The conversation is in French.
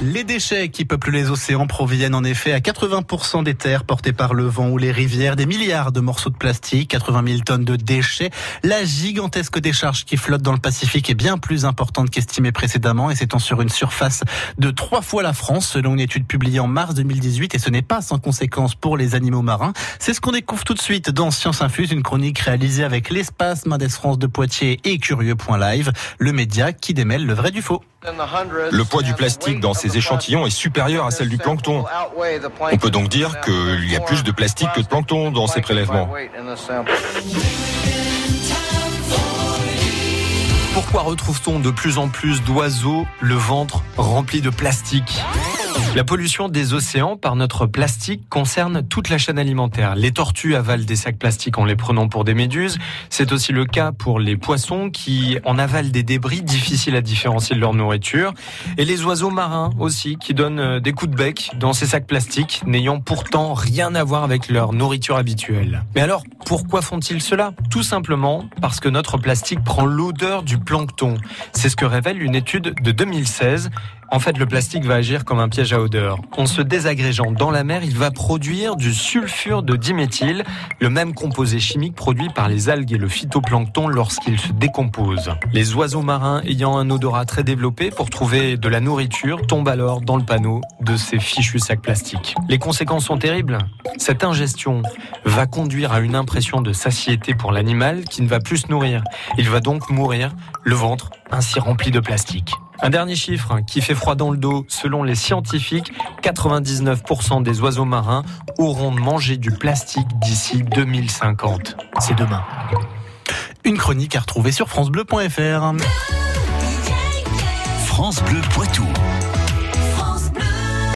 Les déchets qui peuplent les océans proviennent en effet à 80% des terres portées par le vent ou les rivières, des milliards de morceaux de plastique, 80 000 tonnes de déchets. La gigantesque décharge qui flotte dans le Pacifique est bien plus importante qu'estimée précédemment et s'étend sur une surface de trois fois la France selon une étude publiée en mars 2018 et ce n'est pas sans conséquence pour les animaux marins. C'est ce qu'on découvre tout de suite dans Science Infuse, une chronique réalisée avec l'espace Mendes France de Poitiers et Curieux.live, le média qui démêle le vrai du faux. Le poids du plastique dans échantillons est supérieur à celle du plancton. On peut donc dire qu'il y a plus de plastique que de plancton dans ces prélèvements. Pourquoi retrouve-t-on de plus en plus d'oiseaux le ventre rempli de plastique? La pollution des océans par notre plastique concerne toute la chaîne alimentaire. Les tortues avalent des sacs plastiques en les prenant pour des méduses. C'est aussi le cas pour les poissons qui en avalent des débris difficiles à différencier de leur nourriture. Et les oiseaux marins aussi qui donnent euh, des coups de bec dans ces sacs plastiques n'ayant pourtant rien à voir avec leur nourriture habituelle. Mais alors, pourquoi font-ils cela? Tout simplement parce que notre plastique prend l'odeur du plancton. C'est ce que révèle une étude de 2016 en fait, le plastique va agir comme un piège à odeur. En se désagrégeant dans la mer, il va produire du sulfure de diméthyle, le même composé chimique produit par les algues et le phytoplancton lorsqu'ils se décomposent. Les oiseaux marins ayant un odorat très développé pour trouver de la nourriture tombent alors dans le panneau de ces fichus sacs plastiques. Les conséquences sont terribles. Cette ingestion va conduire à une impression de satiété pour l'animal qui ne va plus se nourrir. Il va donc mourir, le ventre ainsi rempli de plastique. Un dernier chiffre qui fait froid dans le dos. Selon les scientifiques, 99% des oiseaux marins auront mangé du plastique d'ici 2050. C'est demain. Une chronique à retrouver sur francebleu.fr. France Bleu Poitou.